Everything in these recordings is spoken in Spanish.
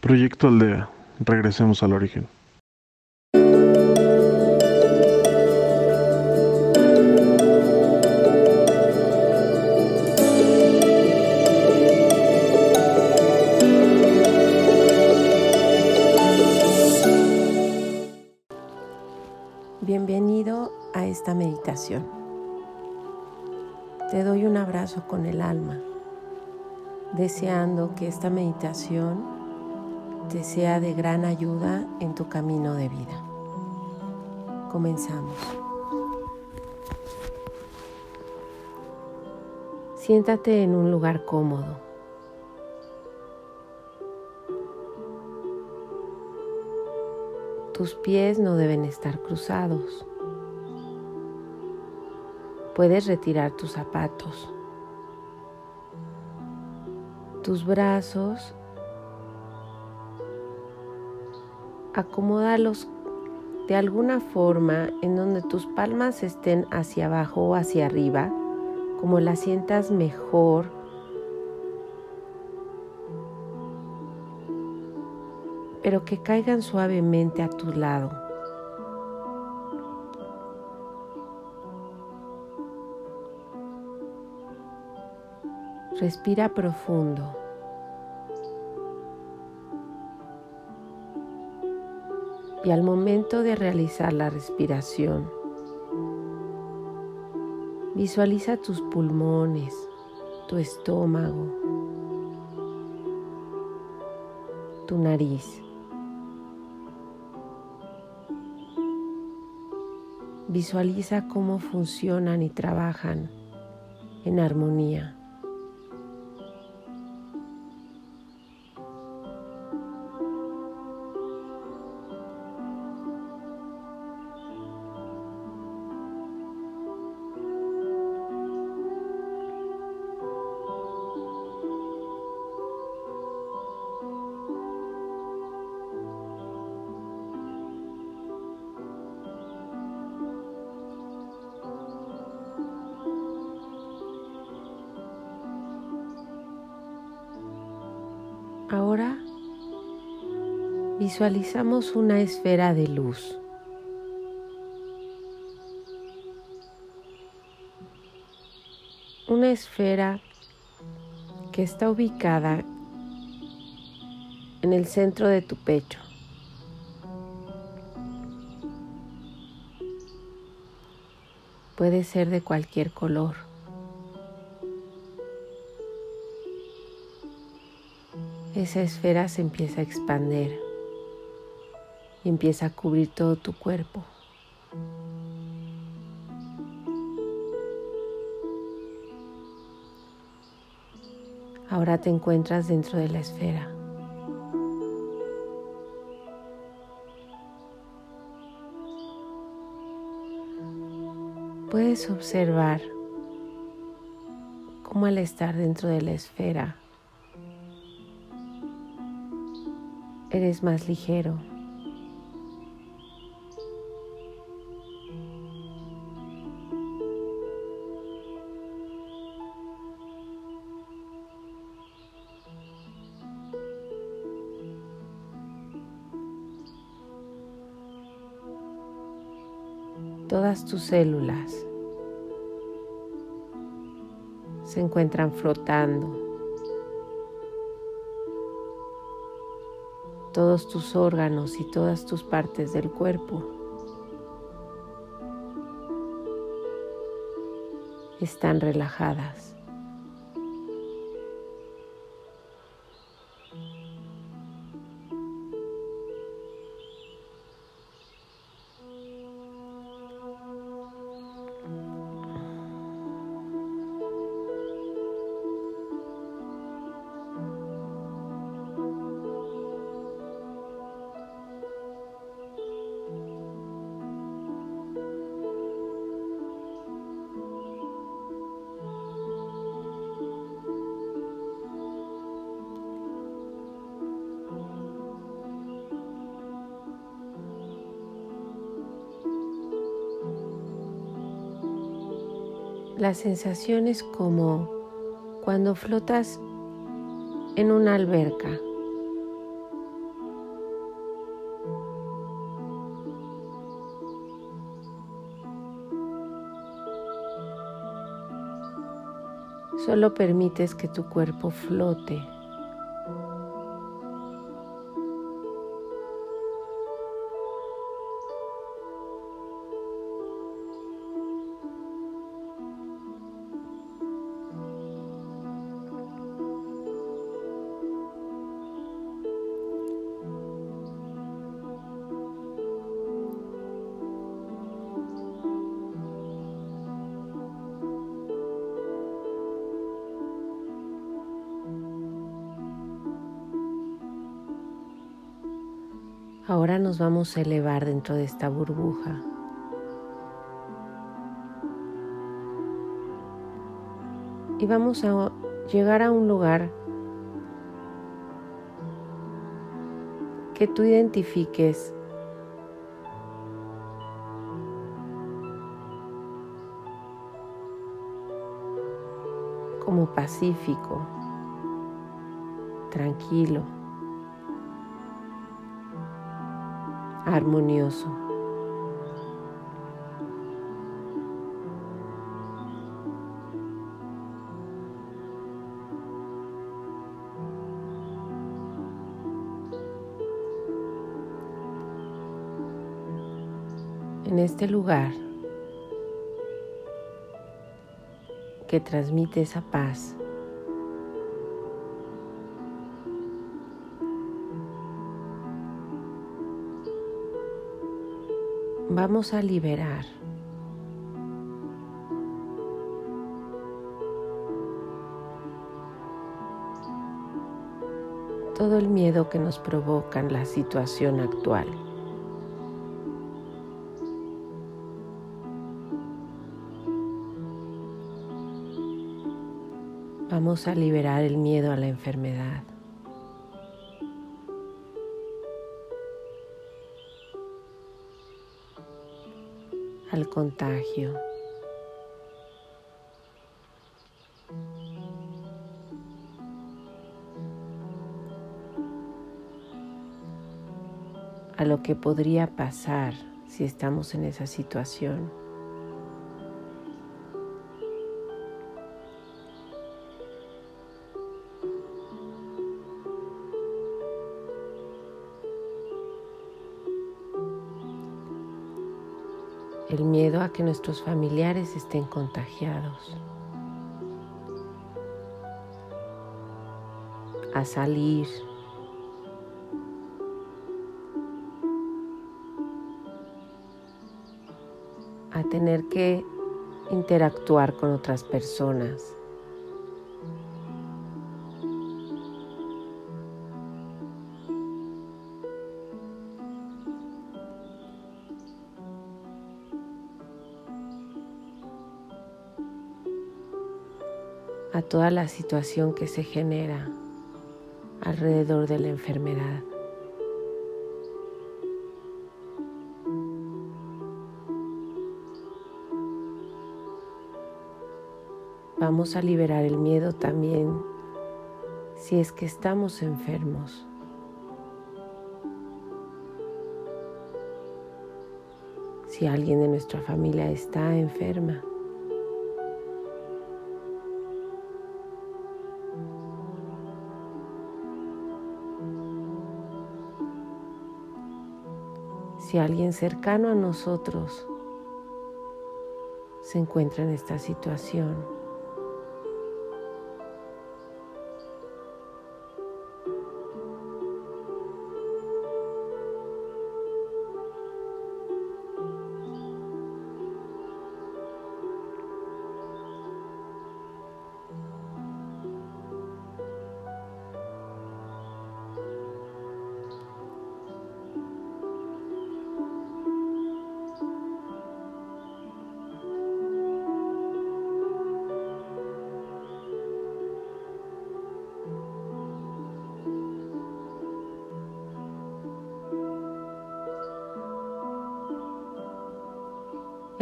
Proyecto Aldea. Regresemos al origen. Bienvenido a esta meditación. Te doy un abrazo con el alma, deseando que esta meditación te sea de gran ayuda en tu camino de vida. Comenzamos. Siéntate en un lugar cómodo. Tus pies no deben estar cruzados. Puedes retirar tus zapatos. Tus brazos, acomódalos de alguna forma en donde tus palmas estén hacia abajo o hacia arriba, como las sientas mejor pero que caigan suavemente a tu lado. Respira profundo. Y al momento de realizar la respiración, visualiza tus pulmones, tu estómago, tu nariz. Visualiza cómo funcionan y trabajan en armonía. Visualizamos una esfera de luz. Una esfera que está ubicada en el centro de tu pecho. Puede ser de cualquier color. esa esfera se empieza a expander y empieza a cubrir todo tu cuerpo. Ahora te encuentras dentro de la esfera. Puedes observar cómo al estar dentro de la esfera eres más ligero. Todas tus células se encuentran flotando todos tus órganos y todas tus partes del cuerpo están relajadas. las sensaciones como cuando flotas en una alberca. Solo permites que tu cuerpo flote. Ahora nos vamos a elevar dentro de esta burbuja. Y vamos a llegar a un lugar que tú identifiques como pacífico, tranquilo. Armonioso. En este lugar que transmite esa paz, vamos a liberar. todo el miedo que nos provoca en la situación actual. Vamos a liberar el miedo a la enfermedad. Al contagio. a lo que podría pasar si estamos en esa situación. A que nuestros familiares estén contagiados, a salir, a tener que interactuar con otras personas. Toda la situación que se genera alrededor de la enfermedad. Vamos a liberar el miedo también si es que estamos enfermos. Si alguien de nuestra familia está enferma. Si alguien cercano a nosotros se encuentra en esta situación.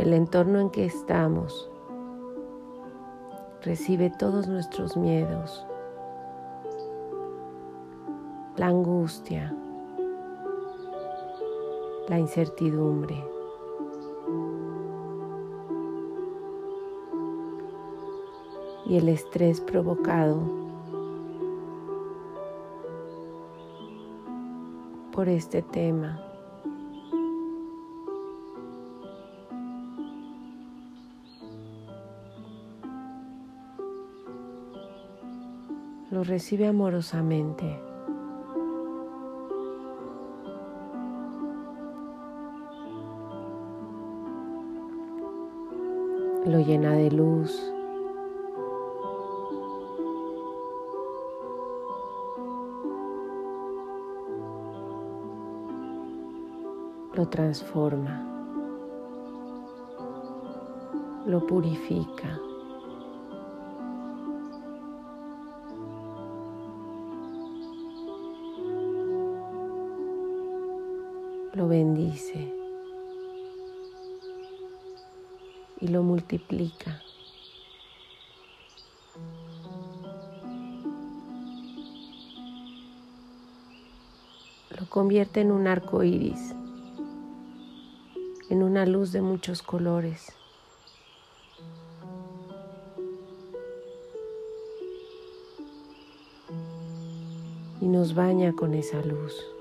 El entorno en que estamos recibe todos nuestros miedos, la angustia, la incertidumbre. y el estrés provocado por este tema. Recibe amorosamente. Lo llena de luz. lo transforma, lo purifica. Lo bendice y lo multiplica. Lo convierte en un arco iris en una luz de muchos colores. Y nos baña con esa luz.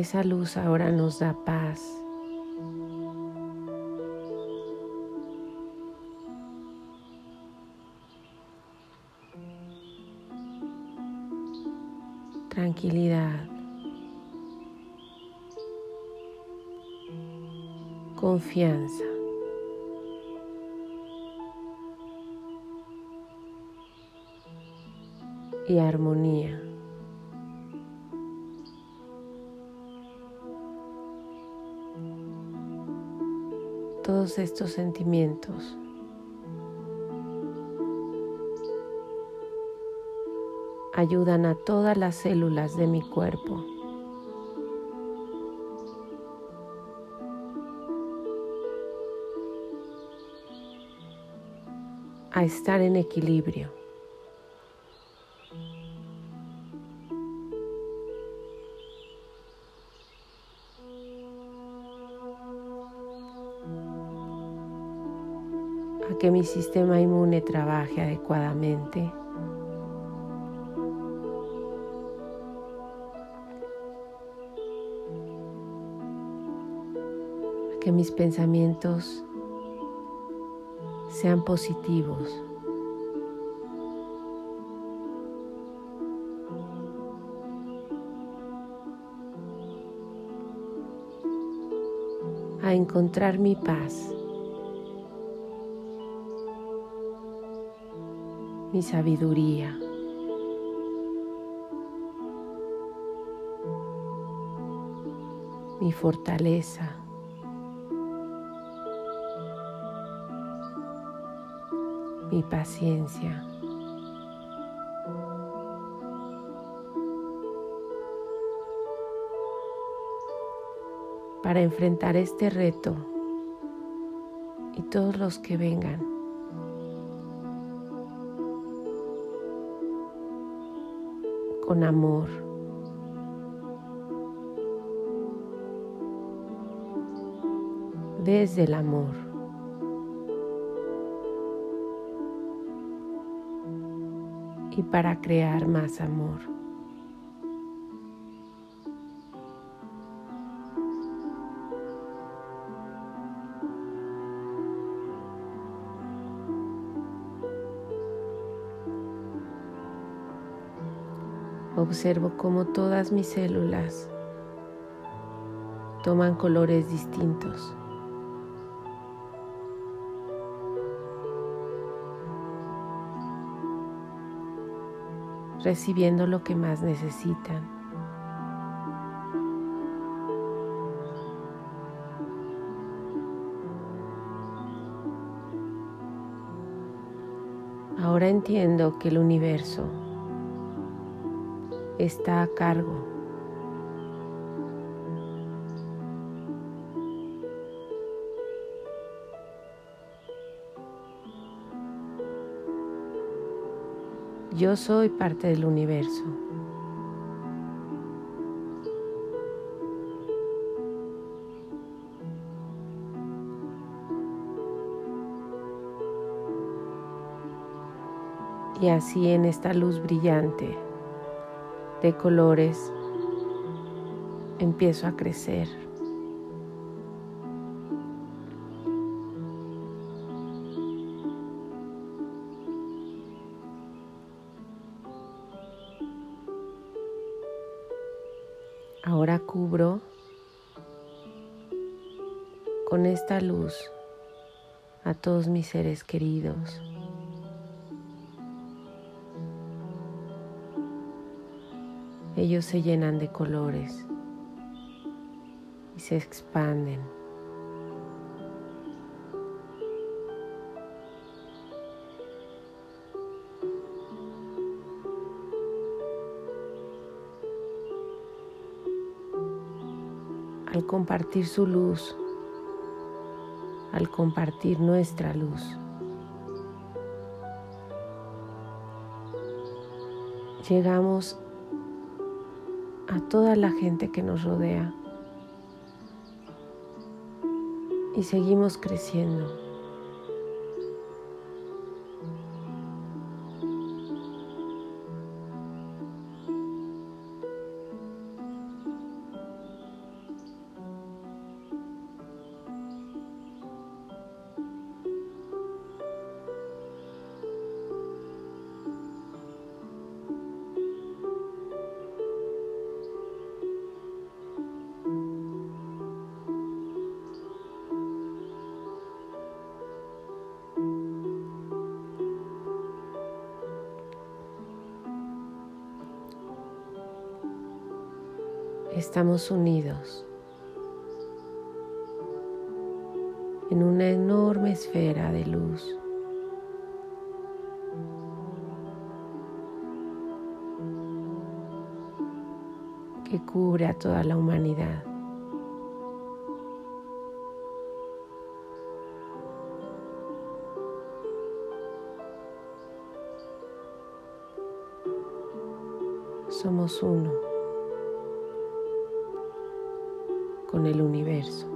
Esa luz ahora nos da paz. tranquilidad, confianza. y armonía. Todos estos sentimientos ayudan a todas las células de mi cuerpo. a estar en equilibrio. Que mi sistema inmune trabaje adecuadamente. que mis pensamientos sean positivos. a encontrar mi paz, mi sabiduría. mi fortaleza. mi paciencia. Para enfrentar este reto y todos los que vengan. Con amor. Desde el amor. y para crear más amor. Observo cómo todas mis células toman colores distintos. recibiendo lo que más necesitan. Ahora entiendo que el universo está a cargo Yo soy parte del universo. Y así en esta luz brillante de colores empiezo a crecer. Ahora cubro con esta luz a todos mis seres queridos. Ellos se llenan de colores y se expanden. Al compartir su luz, al compartir nuestra luz. Llegamos a toda la gente que nos rodea y seguimos creciendo. Estamos unidos en una enorme esfera de luz. que cubre a toda la humanidad. Somos uno. Con el universo.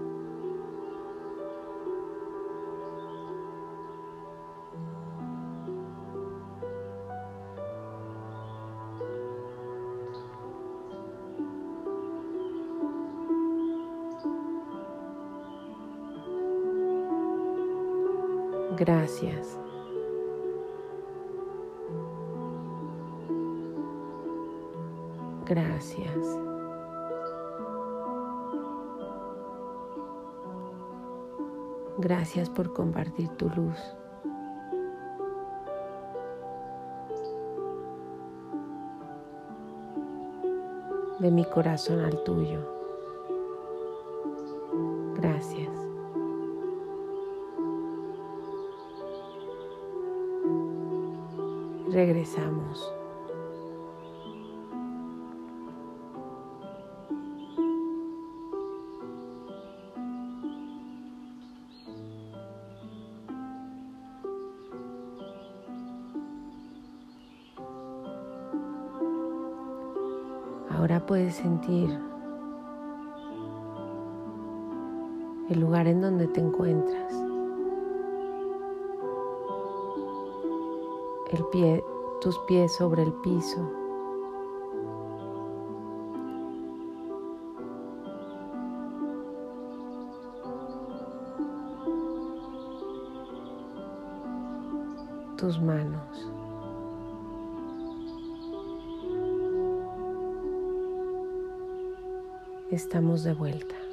Gracias. Gracias. Gracias por compartir tu luz. De mi corazón al tuyo. Gracias. Regresamos. Puedes sentir el lugar en donde te encuentras. El pie, tus pies sobre el piso. Tus manos. Estamos de vuelta.